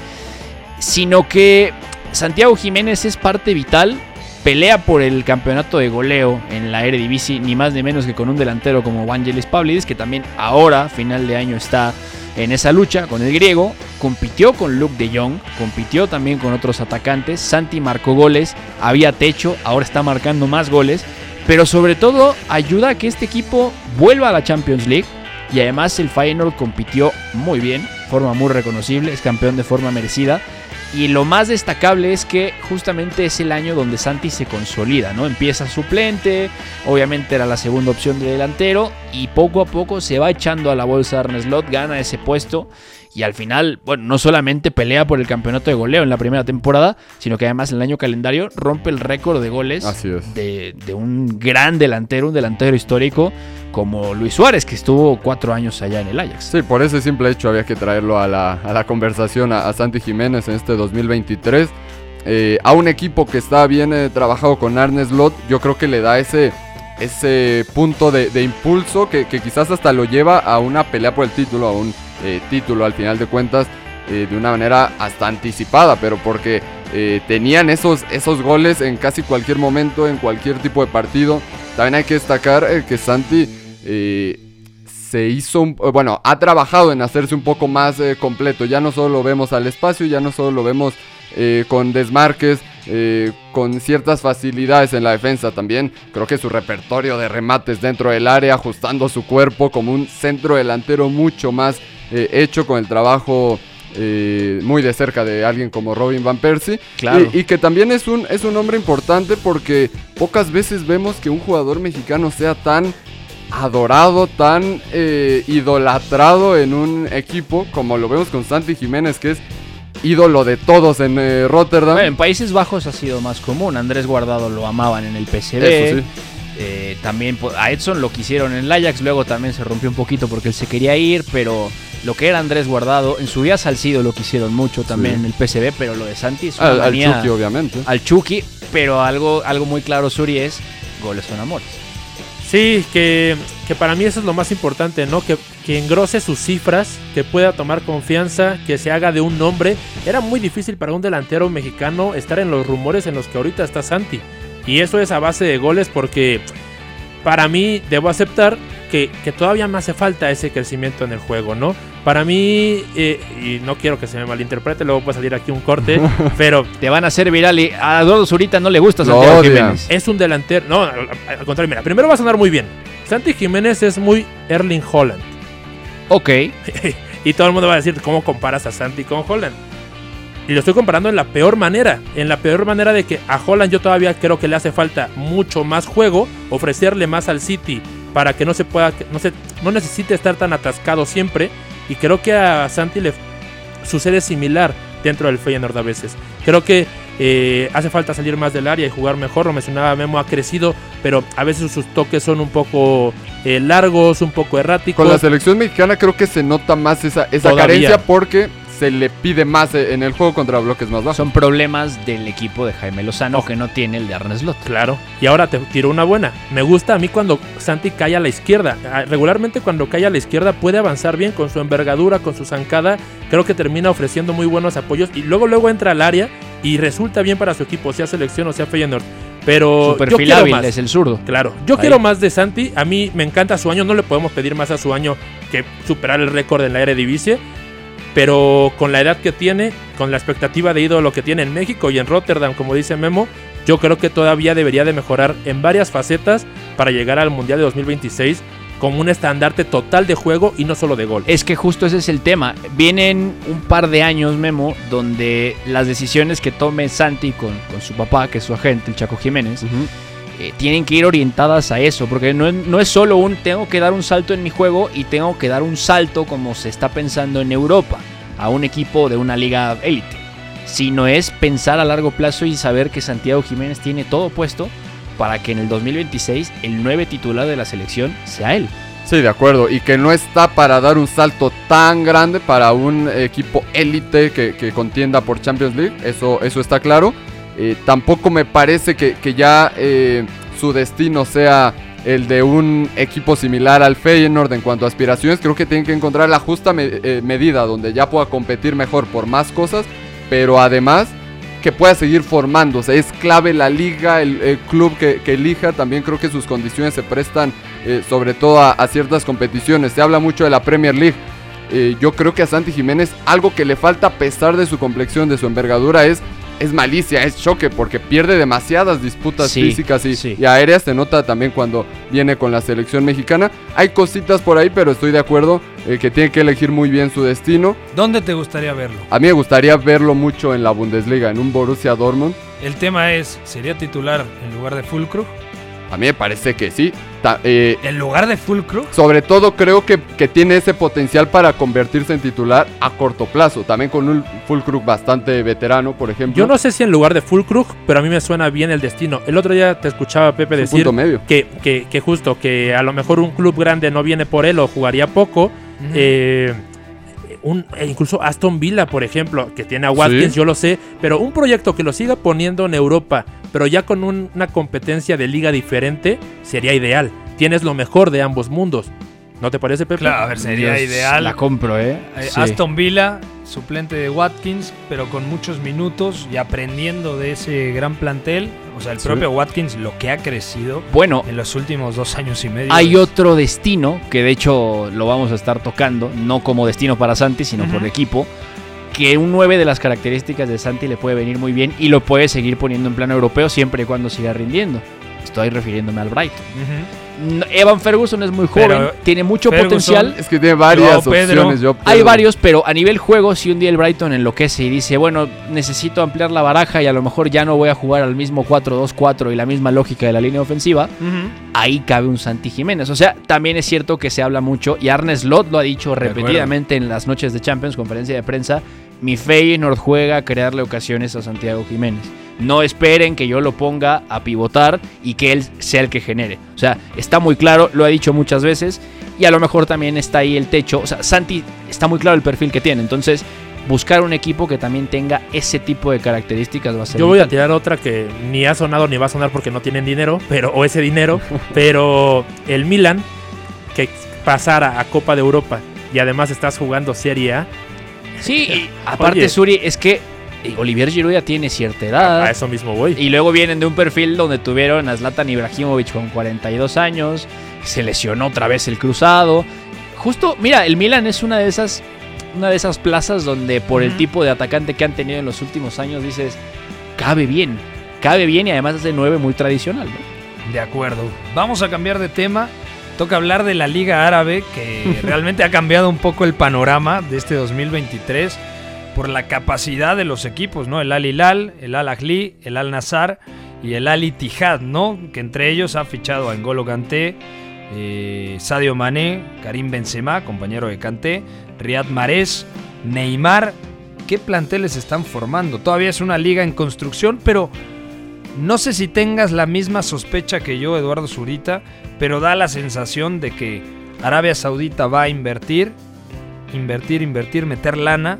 sino que Santiago Jiménez es parte vital, pelea por el campeonato de goleo en la Eredivisie, ni más ni menos que con un delantero como Vangelis Pavlidis, que también ahora, final de año, está en esa lucha con el griego, compitió con Luke de Jong, compitió también con otros atacantes, Santi marcó goles, había techo, ahora está marcando más goles, pero sobre todo ayuda a que este equipo vuelva a la Champions League y además el Feyenoord compitió muy bien, forma muy reconocible, es campeón de forma merecida. Y lo más destacable es que justamente es el año donde Santi se consolida, ¿no? Empieza suplente, obviamente era la segunda opción de delantero y poco a poco se va echando a la bolsa Arne Slot, gana ese puesto y al final, bueno, no solamente pelea por el campeonato de goleo en la primera temporada, sino que además en el año calendario rompe el récord de goles de, de un gran delantero, un delantero histórico como Luis Suárez, que estuvo cuatro años allá en el Ajax. Sí, por ese simple hecho había que traerlo a la, a la conversación a, a Santi Jiménez en este 2023. Eh, a un equipo que está bien eh, trabajado con Arne Slot, yo creo que le da ese, ese punto de, impulso que, quizás hasta lo lleva a una pelea por el título, a un eh, título al final de cuentas, eh, de una manera hasta anticipada, pero porque eh, tenían esos, esos goles en casi cualquier momento, en cualquier tipo de partido. También hay que destacar que Santi se hizo, bueno, ha trabajado en hacerse un poco más completo. Ya no solo lo vemos al espacio, ya no solo lo vemos con desmarques, eh, con ciertas facilidades en la defensa también. Creo que su repertorio de remates dentro del área, ajustando su cuerpo como un centro delantero mucho más eh, hecho con el trabajo eh, muy de cerca de alguien como Robin Van Persie. Claro. Y, y que también es un, es un hombre importante porque pocas veces vemos que un jugador mexicano sea tan adorado, tan eh, idolatrado en un equipo como lo vemos con Santi Jiménez, que es ídolo de todos en eh, Rotterdam. Bueno, en Países Bajos ha sido más común. Andrés Guardado lo amaban en el PSV. Eso sí. Eh, también a Edson lo quisieron en el Ajax, luego también se rompió un poquito porque él se quería ir, pero lo que era Andrés Guardado, en su día Salcido lo quisieron mucho también en el PCB, pero lo de Santi es una Al, al manía- Chucky, obviamente. al Chucky, pero algo, algo muy claro, Suri, es goles son amores. Sí, que, que para mí eso es lo más importante, ¿no? Que, que engrose sus cifras, que pueda tomar confianza, que se haga de un nombre. Era muy difícil para un delantero mexicano estar en los rumores en los que ahorita está Santi. Y eso es a base de goles porque para mí debo aceptar que, que todavía me hace falta ese crecimiento en el juego, ¿no? Para mí, eh, y no quiero que se me malinterprete, luego puede salir aquí un corte, *laughs* pero Te van a hacer viral y a Eduardo Zurita no le gusta Santiago. Jiménez. es un delantero. No, al al contrario, mira, primero va a sonar muy bien. Santi Jiménez es muy Erling Holland. Ok, *laughs* y todo el mundo va a decir, ¿cómo comparas a Santi con Holland? Y lo estoy comparando en la peor manera. En la peor manera de que a Holland yo todavía creo que le hace falta mucho más juego, ofrecerle más al City para que no se pueda, no se, no necesite estar tan atascado siempre. Y creo que a Santi le sucede similar dentro del Feyenoord a veces. Creo que eh, hace falta salir más del área y jugar mejor. Lo mencionaba Memo, ha crecido, pero a veces sus toques son un poco eh, largos, un poco erráticos. Con la selección mexicana creo que se nota más esa, esa Todavía. carencia porque se le pide más eh, en el juego contra bloques más bajos. son problemas del equipo de Jaime Lozano que no tiene el de Arnes Lot. Claro. Y ahora te tiro una buena. Me gusta a mí cuando Santi cae a la izquierda. Ah, Regularmente cuando cae a la izquierda puede avanzar bien con su envergadura, con su zancada. Creo que termina ofreciendo muy buenos apoyos y luego luego entra al área y resulta bien para su equipo, sea selección o sea Feyenoord. Pero Su yo quiero hábil más. es el zurdo. Claro, yo Ahí. quiero más de Santi. A mí me encanta su año. No le podemos pedir más a su año que superar el récord en la Eredivisie. Pero con la edad que tiene, con la expectativa de ídolo que tiene en México y en Rotterdam, como dice Memo, yo creo que todavía debería de mejorar en varias facetas para llegar al Mundial de 2026 con un estandarte total de juego y no solo de gol. Es que justo ese es el tema. Vienen un par de años, Memo, donde las decisiones que tome Santi con, con su papá, que es su agente, el Chaco Jiménez. Eh, tienen que ir orientadas a eso, porque no no es solo un tengo que dar un salto en mi juego y tengo que dar un salto como se está pensando en Europa, a un equipo de una liga élite, sino es pensar a largo plazo y saber que Santiago Jiménez tiene todo puesto para que en el 2026 el 9 titular de la selección sea él. Sí, de acuerdo. Y que no está para dar un salto tan grande para un equipo élite que, que contienda por Champions League. Eso, eso está claro. Eh, tampoco me parece que, que ya eh, su destino sea el de un equipo similar al Feyenoord en cuanto a aspiraciones. Creo que tienen que encontrar la justa eh, medida donde ya pueda competir mejor por más cosas. Pero además que pueda seguir formándose. Es clave la liga, el, club que, elija. También creo que sus condiciones se prestan sobre todo a, ciertas competiciones. Se habla mucho de la Premier League. Yo creo que a Santi Jiménez algo que le falta a pesar de su complexión, de su envergadura, es, es malicia, es choque, porque pierde demasiadas disputas Sí, físicas y, sí. y aéreas. Se nota también cuando viene con la selección mexicana. Hay cositas por ahí, pero estoy de acuerdo eh, que tiene que elegir muy bien su destino. ¿Dónde te gustaría verlo? A mí me gustaría verlo mucho en la Bundesliga, en un Borussia Dortmund. El tema es, ¿sería titular en lugar de Fulcrum? A mí me parece que sí. Ta- eh, ¿En lugar de Fulcrum? sobre todo creo que, que tiene ese potencial para convertirse en titular a corto plazo. También con un Fulkrug bastante veterano, por ejemplo. Yo no sé si en lugar de Fulkrug, pero a mí me suena bien el destino. El otro día te escuchaba Pepe Es decir punto medio. que, que, que justo que a lo mejor un club grande no viene por él o jugaría poco. Eh, un, e incluso Aston Villa, por ejemplo, que tiene a Watkins, Sí. yo lo sé, pero un proyecto que lo siga poniendo en Europa, pero ya con un- una competencia de liga diferente, sería ideal. Tienes lo mejor de ambos mundos. ¿No te parece, Pepe? Claro, a ver, sería Dios, ideal. La compro, ¿eh? Eh, Sí. Aston Villa, suplente de Watkins, pero con muchos minutos y aprendiendo de ese gran plantel. O sea, el Sí. propio Watkins, lo que ha crecido Bueno, en los últimos dos años y medio. hay es- otro destino que de hecho lo vamos a estar tocando, no como destino para Santi, sino por Ujú. equipo. Que un 9 de las características de Santi le puede venir muy bien y lo puede seguir poniendo en plano europeo siempre y cuando siga rindiendo. Estoy refiriéndome al Brighton. Ujú. No, Evan Ferguson es muy joven, Pero tiene mucho Ferguson- potencial. Es que tiene varias Pedro. opciones. Yo Hay varios, pero a nivel juego, si un día el Brighton enloquece y dice, bueno, necesito ampliar la baraja y a lo mejor ya no voy a jugar al mismo 4-2-4 y la misma lógica de la línea ofensiva, ahí cabe un Santi Jiménez. O sea, también es cierto que se habla mucho y Arne Slot lo ha dicho repetidamente en las noches de Champions, conferencia de prensa. Mi Feyenoord juega a crearle ocasiones a Santiago Jiménez. No esperen que yo lo ponga a pivotar y que él sea el que genere. O sea, está muy claro, lo ha dicho muchas veces y a lo mejor también está ahí el techo. O sea, Santi está muy claro el perfil que tiene, entonces buscar un equipo que también tenga ese tipo de características va a ser Yo voy a tirar otra que ni ha sonado ni va a sonar porque no tienen dinero, pero o ese dinero, *laughs* pero el Milan que pasara a Copa de Europa y además estás jugando Serie A, Sí, y *laughs* aparte Oye. Suri es que Olivier Giroud ya tiene cierta edad. a eso mismo voy. Y luego vienen de un perfil donde tuvieron a Zlatan Ibrahimovic con 42 años, se lesionó otra vez el cruzado. Justo, mira, el Milan es una de esas una de esas plazas donde por el tipo de atacante que han tenido en los últimos años dices, cabe bien, cabe bien y además es de 9 muy tradicional, ¿no? De acuerdo. Vamos a cambiar de tema. Toca hablar de la Liga Árabe, que *laughs* realmente ha cambiado un poco el panorama de este 2023 por la capacidad de los equipos, ¿no? El Al Hilal, el Al Ahly, el Al Nassr y el Al Ittihad, ¿no? Que entre ellos ha fichado a N'Golo Kanté, eh, Sadio Mané, Karim Benzema, compañero de Kanté, Riyad Mahrez, Neymar. ¿Qué planteles están formando? Todavía es una liga en construcción, pero no sé si tengas la misma sospecha que yo, Eduardo Zurita, pero da la sensación de que Arabia Saudita va a invertir, invertir, invertir, meter lana,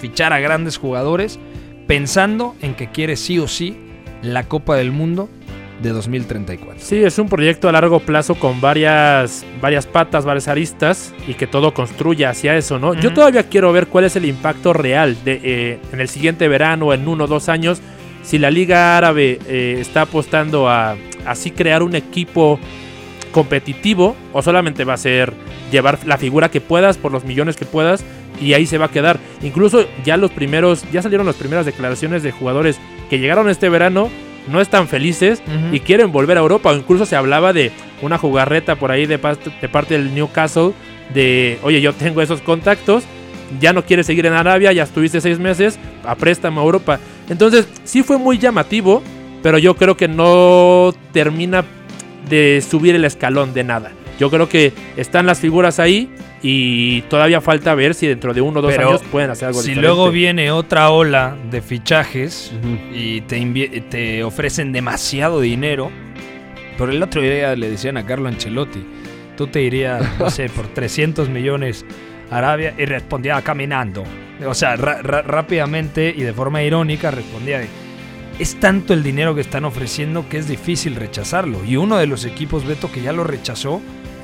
fichar a grandes jugadores, pensando en que quiere sí o sí la Copa del Mundo de 2034. Sí, es un proyecto a largo plazo con varias, varias patas, varias aristas y que todo construya hacia eso, ¿no? Yo todavía quiero ver cuál es el impacto real de, eh, en el siguiente verano, en uno o dos años, si la Liga Árabe eh, está apostando a así crear un equipo competitivo o solamente va a ser llevar la figura que puedas por los millones que puedas y ahí se va a quedar. Incluso ya los primeros, ya salieron las primeras declaraciones de jugadores que llegaron este verano, no están felices y quieren volver a Europa. O incluso se hablaba de una jugarreta por ahí de, parte- de parte del Newcastle de, oye, yo tengo esos contactos, ya no quieres seguir en Arabia, ya estuviste seis meses, a préstamo a Europa. Entonces, sí fue muy llamativo, pero yo creo que no termina de subir el escalón de nada. Yo creo que están las figuras ahí y todavía falta ver si dentro de uno o dos Pero años pueden hacer algo Si diferente. luego viene otra ola de fichajes y te, te ofrecen demasiado dinero, por el otro día le decían a Carlo Ancelotti, tú te irías, no sé, *laughs* por 300 millones a Arabia y respondía caminando. O sea, rápidamente y de forma irónica respondía de, es tanto el dinero que están ofreciendo que es difícil rechazarlo. Y uno de los equipos, Beto, que ya lo rechazó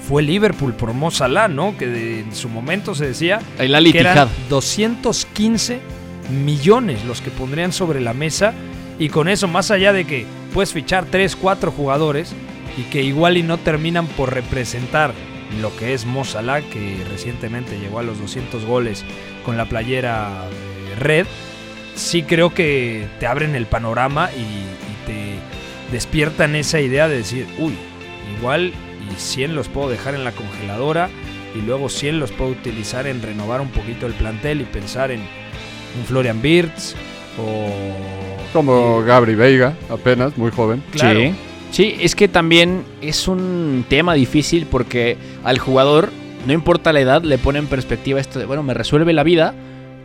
fue Liverpool por Mo Salah, ¿no? Que de- en su momento se decía El que eran Ittihad. 215 millones los que pondrían sobre la mesa y con eso más allá de que puedes fichar 3, 4 jugadores y que igual y no terminan por representar lo que es Mo Salah que recientemente llegó a los 200 goles con la playera eh, red sí creo que te abren el panorama y, y te despiertan esa idea de decir uy igual y 100 los puedo dejar en la congeladora y luego 100 los puedo utilizar en renovar un poquito el plantel y pensar en un Florian Wirtz o Como Gabri Veiga, apenas, muy joven. Claro. Sí. Sí, es que también es un tema difícil porque al jugador, no importa la edad, le pone en perspectiva esto de, bueno, me resuelve la vida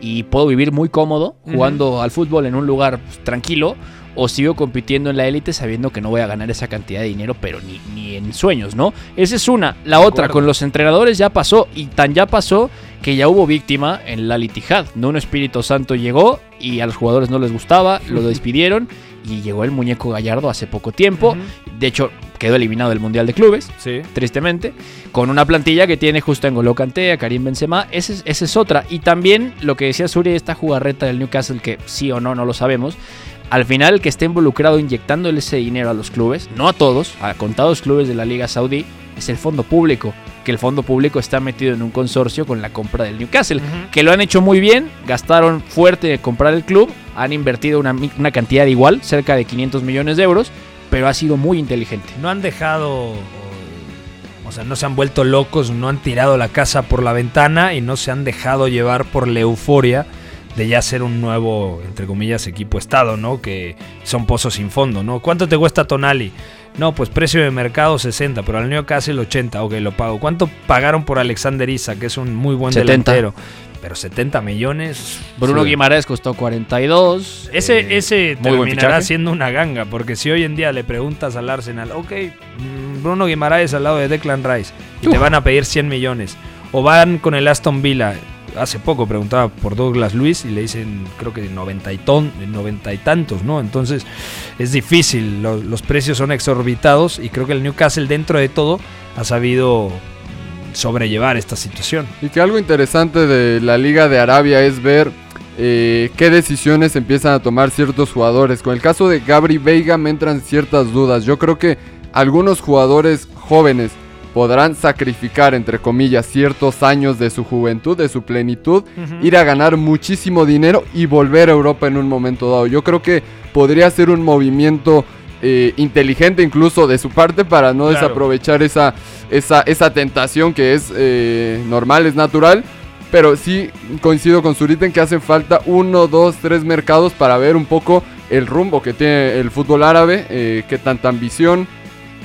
y puedo vivir muy cómodo jugando al fútbol en un lugar pues, tranquilo o sigo compitiendo en la élite sabiendo que no voy a ganar esa cantidad de dinero, pero ni, ni en sueños, ¿no? Esa es una. La otra, con los entrenadores ya pasó y tan ya pasó que ya hubo víctima en la Litijad. No un Espíritu Santo llegó y a los jugadores no les gustaba, lo *laughs* despidieron y llegó el muñeco Gallardo hace poco tiempo. De hecho, quedó eliminado del Mundial de Clubes, Sí. tristemente, con una plantilla que tiene justo en N'Golo Kanté, a Karim Benzema, esa es, esa es otra. Y también lo que decía Suri, esta jugarreta del Newcastle, que sí o no, no lo sabemos, al final el que esté involucrado inyectándole ese dinero a los clubes, no a todos, a contados clubes de la Liga Saudí, es el fondo público, que el fondo público está metido en un consorcio con la compra del Newcastle, que lo han hecho muy bien, gastaron fuerte en comprar el club, han invertido una, una cantidad igual, cerca de 500 millones de euros, pero ha sido muy inteligente. No han dejado, o sea, no se han vuelto locos, no han tirado la casa por la ventana y no se han dejado llevar por la euforia de ya ser un nuevo, entre comillas, equipo estado, ¿no? Que son pozos sin fondo, ¿no? ¿Cuánto te cuesta Tonali? No, pues precio de mercado 60, pero al Newcastle 80, ok, lo pago. ¿Cuánto pagaron por Alexander Isa, que es un muy buen 70. delantero? pero 70 millones. Bruno Sí. Guimaraes costó 42. Ese, eh, ese terminará siendo una ganga, porque si hoy en día le preguntas al Arsenal, ok, mm, Bruno Guimaraes al lado de Declan Rice, y te van a pedir 100 millones, o van con el Aston Villa, hace poco preguntaba por Douglas Luis y le dicen creo que 90 y, ton, 90 y tantos, ¿no? Entonces es difícil, lo- los precios son exorbitados y creo que el Newcastle dentro de todo ha sabido sobrellevar esta situación. Y que algo interesante de la Liga de Arabia es ver eh, qué decisiones empiezan a tomar ciertos jugadores. Con el caso de Gabri Veiga me entran ciertas dudas. Yo creo que algunos jugadores jóvenes podrán sacrificar, entre comillas, ciertos años de su juventud, de su plenitud, ir a ganar muchísimo dinero y volver a Europa en un momento dado. Yo creo que podría ser un movimiento eh, inteligente incluso de su parte para no Claro. desaprovechar esa, esa, esa tentación que es eh, normal, es natural. Pero sí coincido con Zurita en que hacen falta uno, dos, tres mercados para ver un poco el rumbo que tiene el fútbol árabe, eh, qué tanta ambición,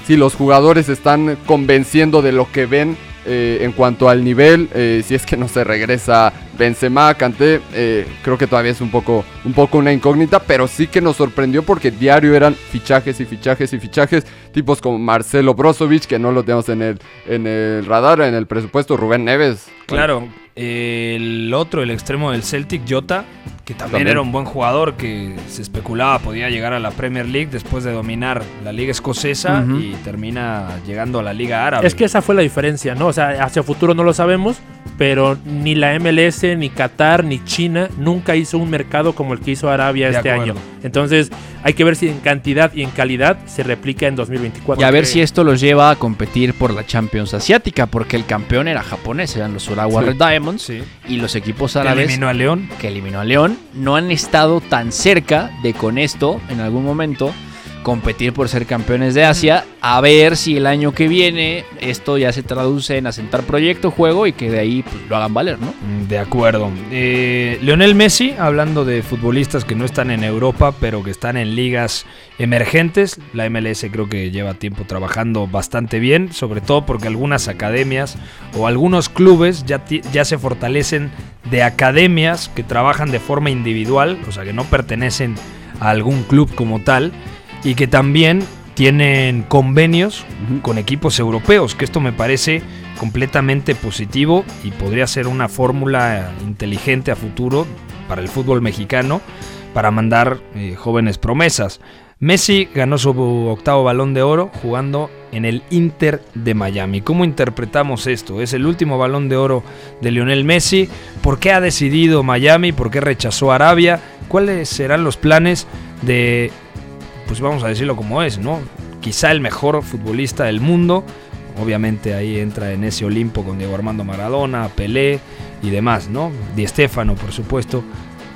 si los jugadores están convenciendo de lo que ven eh, en cuanto al nivel, eh, si es que no se regresa Benzema, Kanté, eh, creo que todavía es un poco, un poco una incógnita, pero sí que nos sorprendió porque diario eran fichajes y fichajes y fichajes, tipos como Marcelo Brozovic, que no lo tenemos en el, en el radar, en el presupuesto, Rubén Neves. Claro, eh, el otro, el extremo del Celtic, Jota, que también, También. era un buen jugador que se especulaba podía llegar a la Premier League después de dominar la liga escocesa y termina llegando a la liga árabe. Es que esa fue la diferencia, ¿no? O sea, hacia futuro no lo sabemos, pero ni la MLS, ni Qatar, ni China nunca hizo un mercado como el que hizo Arabia De este acuerdo. año. Entonces, hay que ver si en cantidad y en calidad se replica en 2024. Y a ver si esto los lleva a competir por la Champions Asiática, porque el campeón era japonés, eran los Urawa Sí. Red Diamonds, Sí. y los equipos Que árabes eliminó a León. que eliminó a León no han estado tan cerca de con esto, en algún momento, competir por ser campeones de Asia. A ver si el año que viene esto ya se traduce en asentar proyecto, juego y que de ahí pues, lo hagan valer, ¿no? Mm, De acuerdo. Eh, Leonel Messi, hablando de futbolistas que no están en Europa, pero que están en ligas emergentes, la MLS creo que lleva tiempo trabajando bastante bien, sobre todo porque algunas academias o algunos clubes ya, se fortalecen de academias que trabajan de forma individual, o sea que no pertenecen a algún club como tal, y que también tienen convenios con equipos europeos, que esto me parece completamente positivo y podría ser una fórmula inteligente a futuro para el fútbol mexicano para mandar eh, jóvenes promesas. Messi ganó su octavo balón de oro jugando en el Inter de Miami. ¿Cómo interpretamos esto? ¿Es el último balón de oro de Lionel Messi? ¿Por qué ha decidido Miami? ¿Por qué rechazó Arabia? ¿Cuáles serán los planes de, pues vamos a decirlo como es, ¿no? Quizá el mejor futbolista del mundo. Obviamente ahí entra en ese Olimpo con Diego Armando Maradona, Pelé y demás, ¿no? Di Stéfano, por supuesto.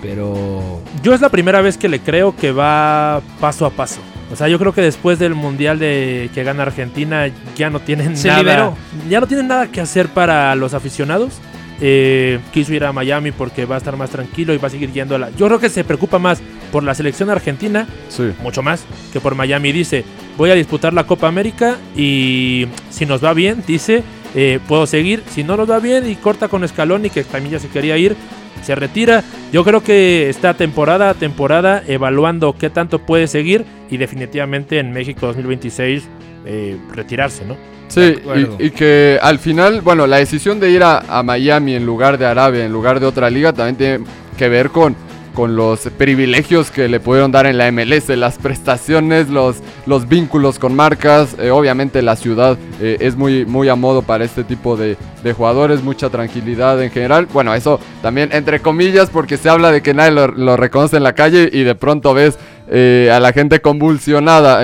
Pero Yo es la primera vez que le creo que va paso a paso. O sea, yo creo que después del mundial de que gana Argentina ya no tienen Se nada. liberó. Ya no tienen nada que hacer para los aficionados. Eh, quiso ir a Miami porque va a estar más tranquilo y va a seguir yendo a la. Yo creo que se preocupa más por la selección argentina, Sí. mucho más, que por Miami. Dice, voy a disputar la Copa América y si nos va bien, dice, eh, puedo seguir. Si no nos va bien y corta con Scaloni, que también ya se quería ir, se retira. Yo creo que está temporada a temporada evaluando qué tanto puede seguir y definitivamente en México 2026 eh, retirarse, ¿no? Sí, y, y que al final, bueno, la decisión de ir a, a Miami en lugar de Arabia, en lugar de otra liga, también tiene que ver con, con los privilegios que le pudieron dar en la MLS, las prestaciones, los, los vínculos con marcas. eh, obviamente la ciudad eh, es muy, muy a modo para este tipo de, de jugadores, mucha tranquilidad en general. Bueno, eso también entre comillas porque se habla de que nadie lo, reconoce en la calle y de pronto ves eh, a la gente convulsionada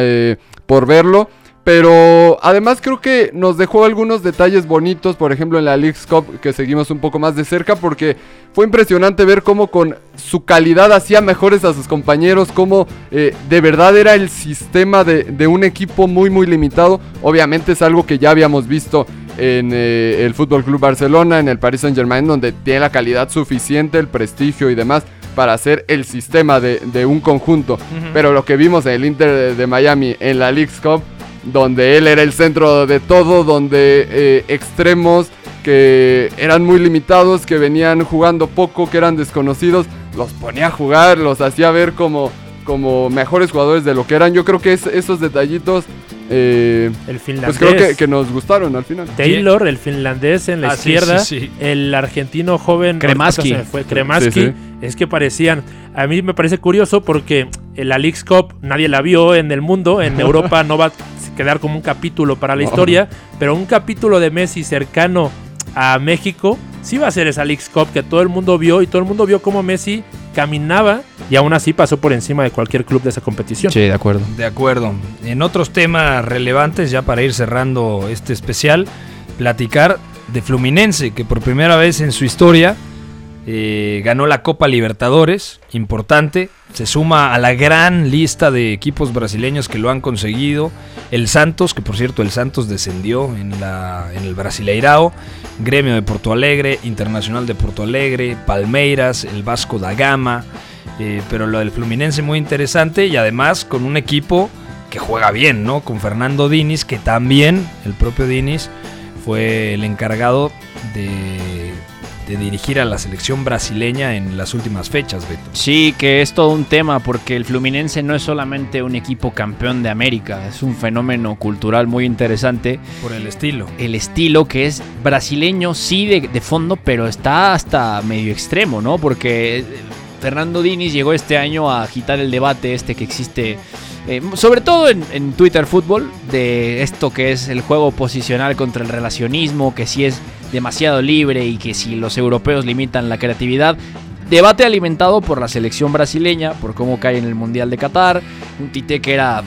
por verlo. Pero además creo que nos dejó algunos detalles bonitos, por ejemplo en la League's Cup que seguimos un poco más de cerca porque fue impresionante ver cómo con su calidad hacía mejores a sus compañeros, cómo eh, de verdad era el sistema de, de un equipo muy muy limitado. Obviamente es algo que ya habíamos visto en eh, el Fútbol Club Barcelona, en el Paris Saint Germain, donde tiene la calidad suficiente, el prestigio y demás para hacer el sistema de, de un conjunto. Pero lo que vimos en el Inter de, de Miami en la League's Cup donde él era el centro de todo, donde eh, extremos que eran muy limitados, que venían jugando poco, que eran desconocidos, los ponía a jugar, los hacía ver como, como mejores jugadores de lo que eran. Yo creo que es- esos detallitos eh, El pues finlandés. creo que, que nos gustaron al final. Taylor, el finlandés en la Ah, izquierda, sí, sí. el argentino joven Kremaski. fue, Kremaski, Sí, sí. es que parecían, a mí me parece curioso porque la Leagues Cup nadie la vio en el mundo, en *laughs* Europa no va a quedar como un capítulo para la historia, pero un capítulo de Messi cercano a México sí va a ser esa Leagues Cup que todo el mundo vio y todo el mundo vio cómo Messi caminaba y aún así pasó por encima de cualquier club de esa competición. Sí, de acuerdo. De acuerdo. En otros temas relevantes, ya para ir cerrando este especial, platicar de Fluminense, que por primera vez en su historia eh, ganó la Copa Libertadores, importante. Se suma a la gran lista de equipos brasileños que lo han conseguido. El Santos, que por cierto el Santos descendió en, el Brasileirao. Gremio de Porto Alegre, Internacional de Porto Alegre, Palmeiras, el Vasco da Gama. Eh, pero lo del Fluminense muy interesante y además con un equipo que juega bien, ¿no? Con Fernando Diniz, que también el propio Diniz fue el encargado de, de dirigir a la selección brasileña en las últimas fechas, Beto. Sí, que es todo un tema porque el Fluminense no es solamente un equipo campeón de América, es un fenómeno cultural muy interesante. Por el estilo. El estilo que es brasileño, sí, de, de fondo, pero está hasta medio extremo, ¿no? Porque eh, Fernando Diniz llegó este año a agitar el debate este que existe, eh, sobre todo en, en Twitter Fútbol, de esto que es el juego posicional contra el relacionismo, que si es demasiado libre y que si los europeos limitan la creatividad. Debate alimentado por la selección brasileña, por cómo cae en el Mundial de Qatar. Un Tite que era,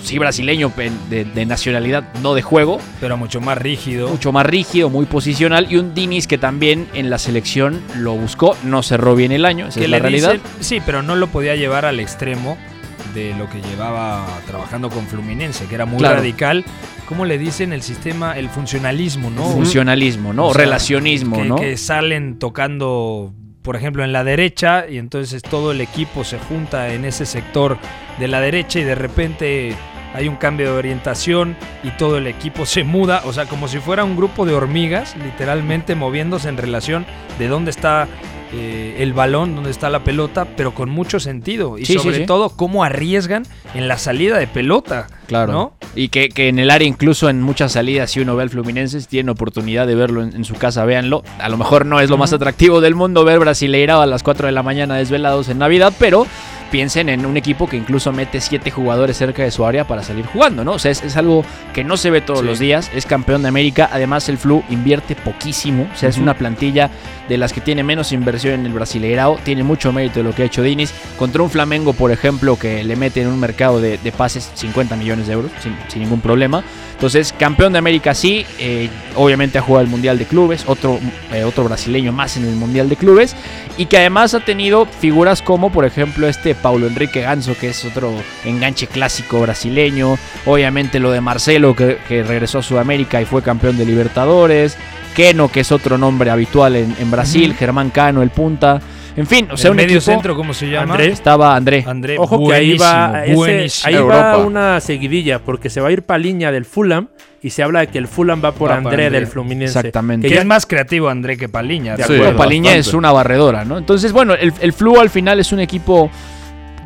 sí, brasileño de, de nacionalidad, no de juego. Pero mucho más rígido. Mucho más rígido, muy posicional. Y un Diniz que también en la selección lo buscó. No cerró bien el año, esa es la realidad. sí, pero no lo podía llevar al extremo de lo que llevaba trabajando con Fluminense, que era muy Claro. radical. ¿Cómo le dicen el sistema, el funcionalismo, no? Funcionalismo, ¿no? O sea, Relacionismo, que, ¿no? que salen tocando, por ejemplo, en la derecha y entonces todo el equipo se junta en ese sector de la derecha y de repente hay un cambio de orientación y todo el equipo se muda, o sea, como si fuera un grupo de hormigas, literalmente moviéndose en relación de dónde está eh, el balón, dónde está la pelota, pero con mucho sentido y Sí, sobre sí. todo cómo arriesgan en la salida de pelota. Claro. ¿no? Y que, que en el área, incluso en muchas salidas, si uno ve al Fluminense, si tiene oportunidad de verlo en, en su casa, véanlo. A lo mejor no es lo más atractivo del mundo ver Brasileirao a las 4 de la mañana desvelados en Navidad, pero piensen en un equipo que incluso mete 7 jugadores cerca de su área para salir jugando, ¿no? O sea, es, es algo que no se ve todos Sí. los días. Es campeón de América. Además, el Flu invierte poquísimo. O sea, es una plantilla de las que tiene menos inversión en el Brasileirao. Tiene mucho mérito de lo que ha hecho Diniz. Contra un Flamengo, por ejemplo, que le mete en un mercado de, de pases 50 millones de euros, sin, sin ningún problema. Entonces, campeón de América sí. eh, obviamente ha jugado el Mundial de Clubes. Otro, eh, otro brasileño más en el Mundial de Clubes. Y que además ha tenido figuras como, por ejemplo, este Paulo Enrique Ganso, que es otro enganche clásico brasileño. Obviamente lo de Marcelo, que, que regresó a Sudamérica y fue campeón de Libertadores. Keno, que es otro nombre habitual en, en Brasil. Germán Cano, el punta. En fin, o sea, el un medio equipo- centro, ¿cómo se llama? André. Estaba André. André, Ojo que ahí va, buenísimo, ese- buenísimo. ahí Europa. va una seguidilla, porque se va a ir Paliña del Fulham y se habla de que el Fulham va por Va André André. del Fluminense. Exactamente. Que ya- es más creativo André que Paliña. De acuerdo. Paliña bastante. es una barredora, ¿no? Entonces, bueno, el, el Flu al final es un equipo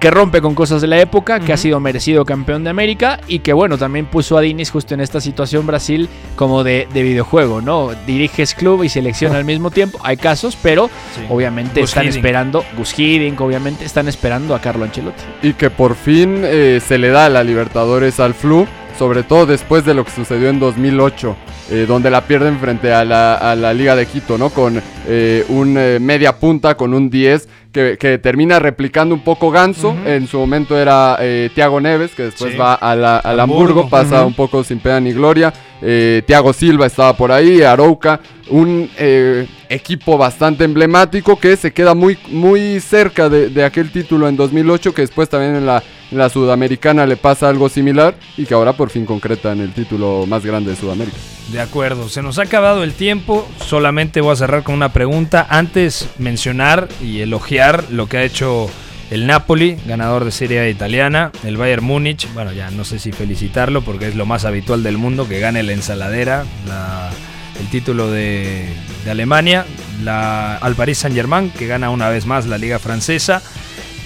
que rompe con cosas de la época, que ha sido merecido campeón de América y que, bueno, también puso a Diniz justo en esta situación Brasil como de, de videojuego, ¿no? Diriges club y selección al mismo tiempo. Hay casos, pero Sí. obviamente Gus están Hiddink. esperando, Gus Hiddink, obviamente están esperando a Carlo Ancelotti. Y que por fin eh, se le da la Libertadores al Flu, sobre todo después de lo que sucedió en 2008, eh, donde la pierden frente a la, a la Liga de Quito, ¿no? Con eh, un eh, media punta, con un 10, que, que termina replicando un poco Ganso. En su momento era eh, Thiago Neves, que después Sí. va a la- al Hamburgo. Hamburgo, pasa un poco sin pena ni gloria. Eh, Thiago Silva estaba por ahí, Arouca, un eh, equipo bastante emblemático que se queda muy, muy cerca de, de aquel título en 2008, que después también en la, la Sudamericana le pasa algo similar y que ahora por fin concreta en el título más grande de Sudamérica. De acuerdo, se nos ha acabado el tiempo. Solamente voy a cerrar con una pregunta. Antes mencionar y elogiar lo que ha hecho el Napoli, ganador de Serie A italiana, el Bayern Múnich. Bueno, ya no sé si felicitarlo porque es lo más habitual del mundo que gane la ensaladera, la, el título de, de Alemania, la, al Paris Saint Germain, que gana una vez más la liga francesa.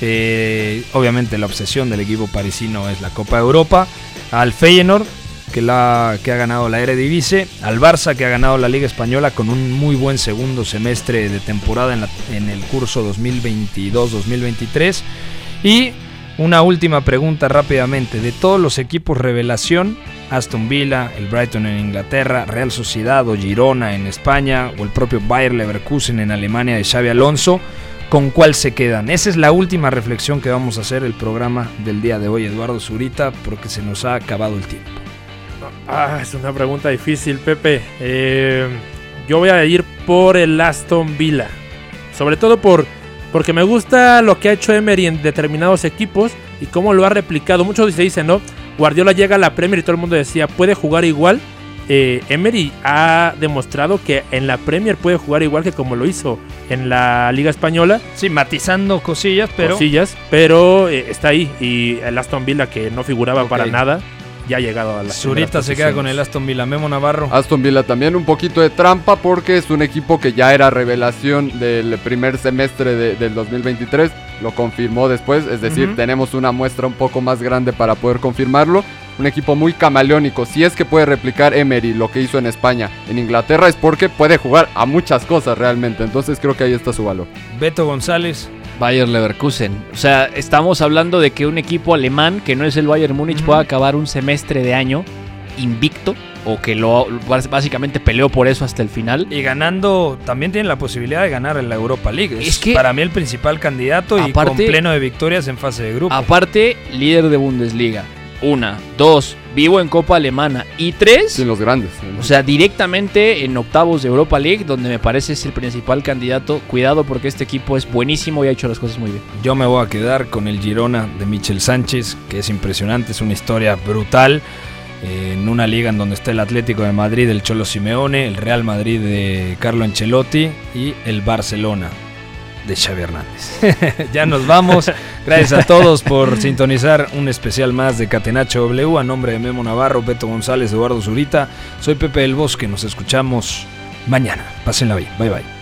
Eh, obviamente la obsesión del equipo parisino es la Copa de Europa. Al Feyenoord, que, ha ganado la Eredivisie. Al Barça, que ha ganado la Liga Española con un muy buen segundo semestre de temporada en, la- en el curso 2022-2023. Y una última pregunta rápidamente. De todos los equipos revelación, Aston Villa, el Brighton en Inglaterra, Real Sociedad o Girona en España o el propio Bayer Leverkusen en Alemania de Xavi Alonso, ¿con cuál se quedan? Esa es la última reflexión que vamos a hacer el programa del día de hoy, Eduardo Zurita, porque se nos ha acabado el tiempo. Ah, es una pregunta difícil, Pepe. Eh, yo voy a ir por el Aston Villa. Sobre todo por, porque me gusta lo que ha hecho Emery en determinados equipos y cómo lo ha replicado. Muchos se dicen, ¿no? Guardiola llega a la Premier y todo el mundo decía, puede jugar igual. Eh, Emery ha demostrado que en la Premier puede jugar igual que como lo hizo en la Liga Española. Sí, matizando cosillas, pero... Cosillas, pero eh, está ahí. Y el Aston Villa, que no figuraba Ok. para nada, ya ha llegado a la Zurita se queda con el Aston Villa. Memo Navarro. Aston Villa también un poquito de trampa porque es un equipo que ya era revelación del primer semestre de- del 2023. Lo confirmó después, es decir, Ujú. tenemos una muestra un poco más grande para poder confirmarlo. Un equipo muy camaleónico. Si es que puede replicar Emery lo que hizo en España, en Inglaterra, es porque puede jugar a muchas cosas realmente. Entonces creo que ahí está su valor. Beto González. Bayer Leverkusen. O sea, estamos hablando de que un equipo alemán que no es el Bayern Múnich pueda acabar un semestre de año invicto o que lo básicamente peleó por eso hasta el final. Y ganando, también tiene la posibilidad de ganar en la Europa League. Es, Es que- para mí el principal candidato y con pleno de victorias en fase de grupo. Aparte, líder de Bundesliga. Una, dos, vivo en Copa Alemana. Y tres, Sin los grandes. o sea, directamente en octavos de Europa League, donde me parece es el principal candidato. Cuidado porque este equipo es buenísimo y ha hecho las cosas muy bien. Yo me voy a quedar con el Girona de Michel Sánchez, que es impresionante, es una historia brutal. eh, En una liga en donde está el Atlético de Madrid, el Cholo Simeone, el Real Madrid de Carlo Ancelotti y el Barcelona de Xavi Hernández. *laughs* ya nos vamos. Gracias a todos por sintonizar un especial más de Catenacho W. A nombre de Memo Navarro, Beto González, Eduardo Zurita. Soy Pepe del Bosque. Nos escuchamos mañana. Pásenla bien. Bye bye.